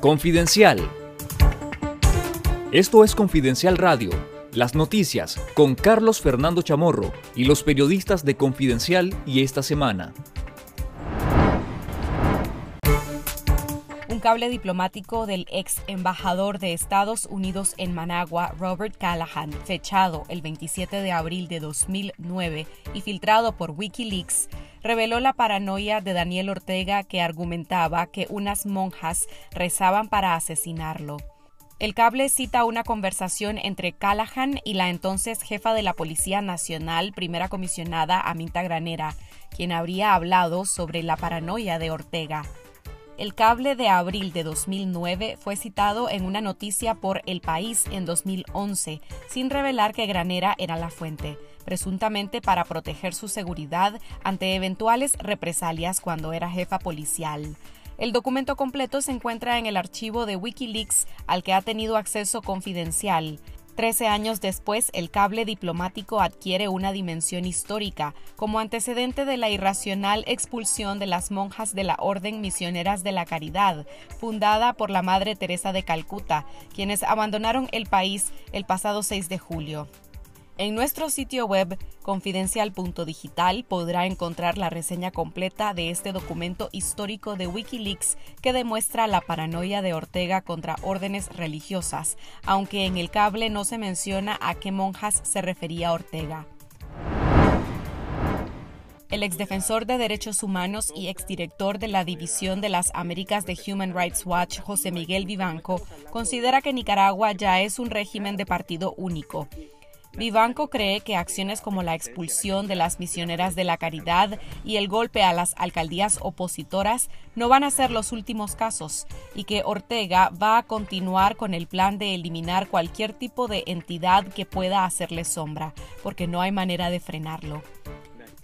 Confidencial. Esto es Confidencial Radio, las noticias con Carlos Fernando Chamorro y los periodistas de Confidencial y esta semana. Un cable diplomático del ex embajador de Estados Unidos en Managua, Robert Callahan, fechado el 27 de abril de 2009 y filtrado por Wikileaks, reveló la paranoia de Daniel Ortega que argumentaba que unas monjas rezaban para asesinarlo. El cable cita una conversación entre Callahan y la entonces jefa de la Policía Nacional, primera comisionada Aminta Granera, quien habría hablado sobre la paranoia de Ortega. El cable de abril de 2009 fue citado en una noticia por El País en 2011, sin revelar que Granera era la fuente, presuntamente para proteger su seguridad ante eventuales represalias cuando era jefa policial. El documento completo se encuentra en el archivo de Wikileaks al que ha tenido acceso confidencial. Trece años después, el cable diplomático adquiere una dimensión histórica, como antecedente de la irracional expulsión de las monjas de la Orden Misioneras de la Caridad, fundada por la Madre Teresa de Calcuta, quienes abandonaron el país el pasado 6 de julio. En nuestro sitio web confidencial.digital podrá encontrar la reseña completa de este documento histórico de Wikileaks que demuestra la paranoia de Ortega contra órdenes religiosas, aunque en el cable no se menciona a qué monjas se refería Ortega. El exdefensor de derechos humanos y exdirector de la División de las Américas de Human Rights Watch, José Miguel Vivanco, considera que Nicaragua ya es un régimen de partido único Vivanco cree que acciones como la expulsión de las misioneras de la caridad y el golpe a las alcaldías opositoras no van a ser los últimos casos y que Ortega va a continuar con el plan de eliminar cualquier tipo de entidad que pueda hacerle sombra, porque no hay manera de frenarlo.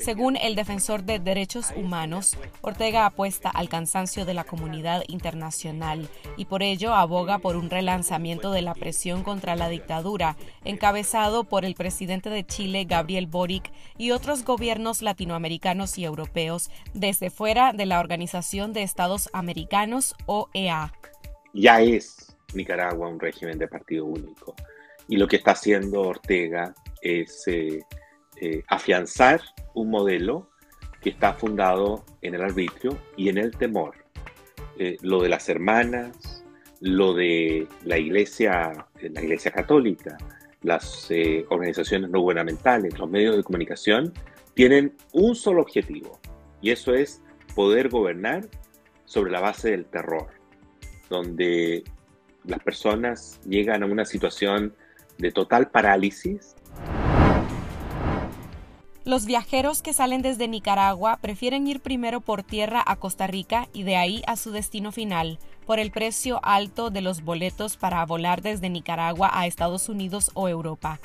Según el defensor de derechos humanos, Ortega apuesta al cansancio de la comunidad internacional y por ello aboga por un relanzamiento de la presión contra la dictadura, encabezado por el presidente de Chile, Gabriel Boric, y otros gobiernos latinoamericanos y europeos desde fuera de la Organización de Estados Americanos, OEA. Ya es Nicaragua un régimen de partido único y lo que está haciendo Ortega es eh, eh, afianzar un modelo que está fundado en el arbitrio y en el temor. Eh, lo de las hermanas, lo de la iglesia, la iglesia católica, las eh, organizaciones no gubernamentales, los medios de comunicación, tienen un solo objetivo, y eso es poder gobernar sobre la base del terror, donde las personas llegan a una situación de total parálisis los viajeros que salen desde Nicaragua prefieren ir primero por tierra a Costa Rica y de ahí a su destino final, por el precio alto de los boletos para volar desde Nicaragua a Estados Unidos o Europa.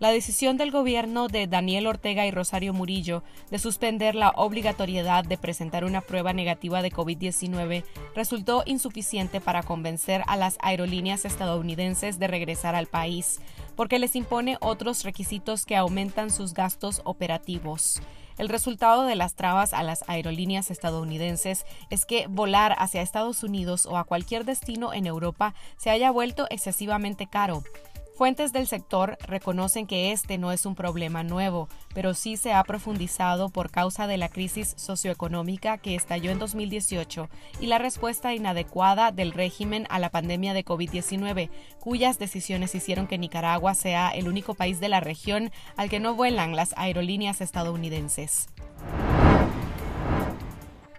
La decisión del gobierno de Daniel Ortega y Rosario Murillo de suspender la obligatoriedad de presentar una prueba negativa de COVID-19 resultó insuficiente para convencer a las aerolíneas estadounidenses de regresar al país, porque les impone otros requisitos que aumentan sus gastos operativos. El resultado de las trabas a las aerolíneas estadounidenses es que volar hacia Estados Unidos o a cualquier destino en Europa se haya vuelto excesivamente caro. Fuentes del sector reconocen que este no es un problema nuevo, pero sí se ha profundizado por causa de la crisis socioeconómica que estalló en 2018 y la respuesta inadecuada del régimen a la pandemia de COVID-19, cuyas decisiones hicieron que Nicaragua sea el único país de la región al que no vuelan las aerolíneas estadounidenses.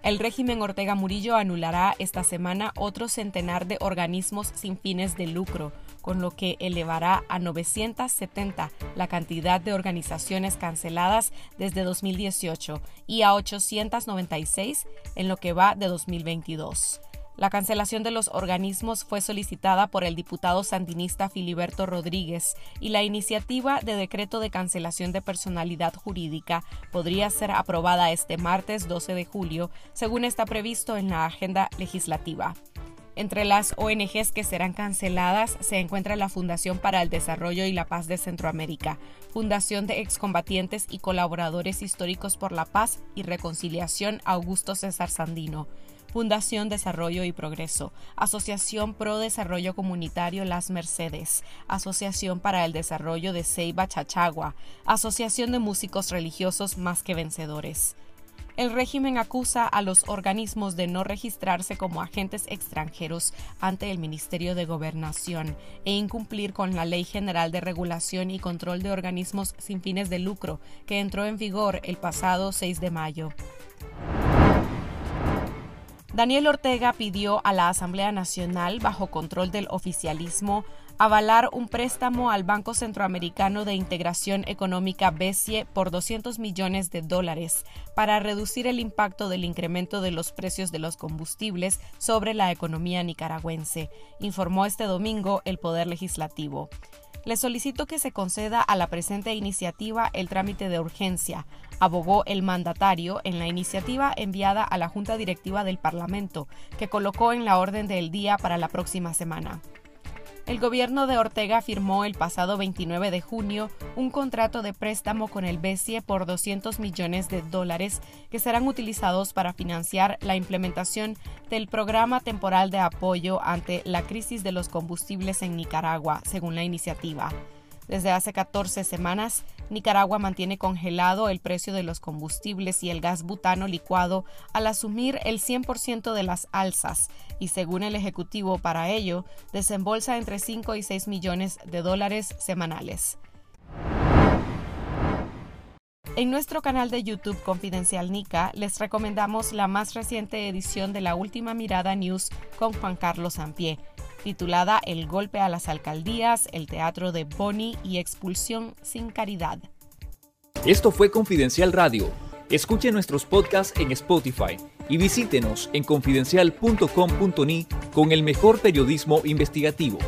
El régimen Ortega Murillo anulará esta semana otro centenar de organismos sin fines de lucro, con lo que elevará a 970 la cantidad de organizaciones canceladas desde 2018 y a 896 en lo que va de 2022. La cancelación de los organismos fue solicitada por el diputado sandinista Filiberto Rodríguez y la iniciativa de decreto de cancelación de personalidad jurídica podría ser aprobada este martes 12 de julio, según está previsto en la agenda legislativa. Entre las ONGs que serán canceladas se encuentra la Fundación para el Desarrollo y la Paz de Centroamérica, Fundación de Excombatientes y Colaboradores Históricos por la Paz y Reconciliación Augusto César Sandino, Fundación Desarrollo y Progreso, Asociación Pro Desarrollo Comunitario Las Mercedes, Asociación para el Desarrollo de Ceiba Chachagua, Asociación de Músicos Religiosos Más que Vencedores. El régimen acusa a los organismos de no registrarse como agentes extranjeros ante el Ministerio de Gobernación e incumplir con la Ley General de Regulación y Control de Organismos sin fines de lucro, que entró en vigor el pasado 6 de mayo. Daniel Ortega pidió a la Asamblea Nacional, bajo control del oficialismo, avalar un préstamo al Banco Centroamericano de Integración Económica BESIE por 200 millones de dólares para reducir el impacto del incremento de los precios de los combustibles sobre la economía nicaragüense, informó este domingo el Poder Legislativo. Le solicito que se conceda a la presente iniciativa el trámite de urgencia, abogó el mandatario en la iniciativa enviada a la Junta Directiva del Parlamento, que colocó en la orden del día para la próxima semana. El gobierno de Ortega firmó el pasado 29 de junio un contrato de préstamo con el BCE por 200 millones de dólares que serán utilizados para financiar la implementación del programa temporal de apoyo ante la crisis de los combustibles en Nicaragua, según la iniciativa. Desde hace 14 semanas, Nicaragua mantiene congelado el precio de los combustibles y el gas butano licuado al asumir el 100% de las alzas y según el Ejecutivo para ello, desembolsa entre 5 y 6 millones de dólares semanales. En nuestro canal de YouTube Confidencial Nica les recomendamos la más reciente edición de la Última Mirada News con Juan Carlos Sampié titulada El golpe a las alcaldías, el teatro de Boni y expulsión sin caridad. Esto fue Confidencial Radio. Escuche nuestros podcasts en Spotify y visítenos en confidencial.com.ni con el mejor periodismo investigativo.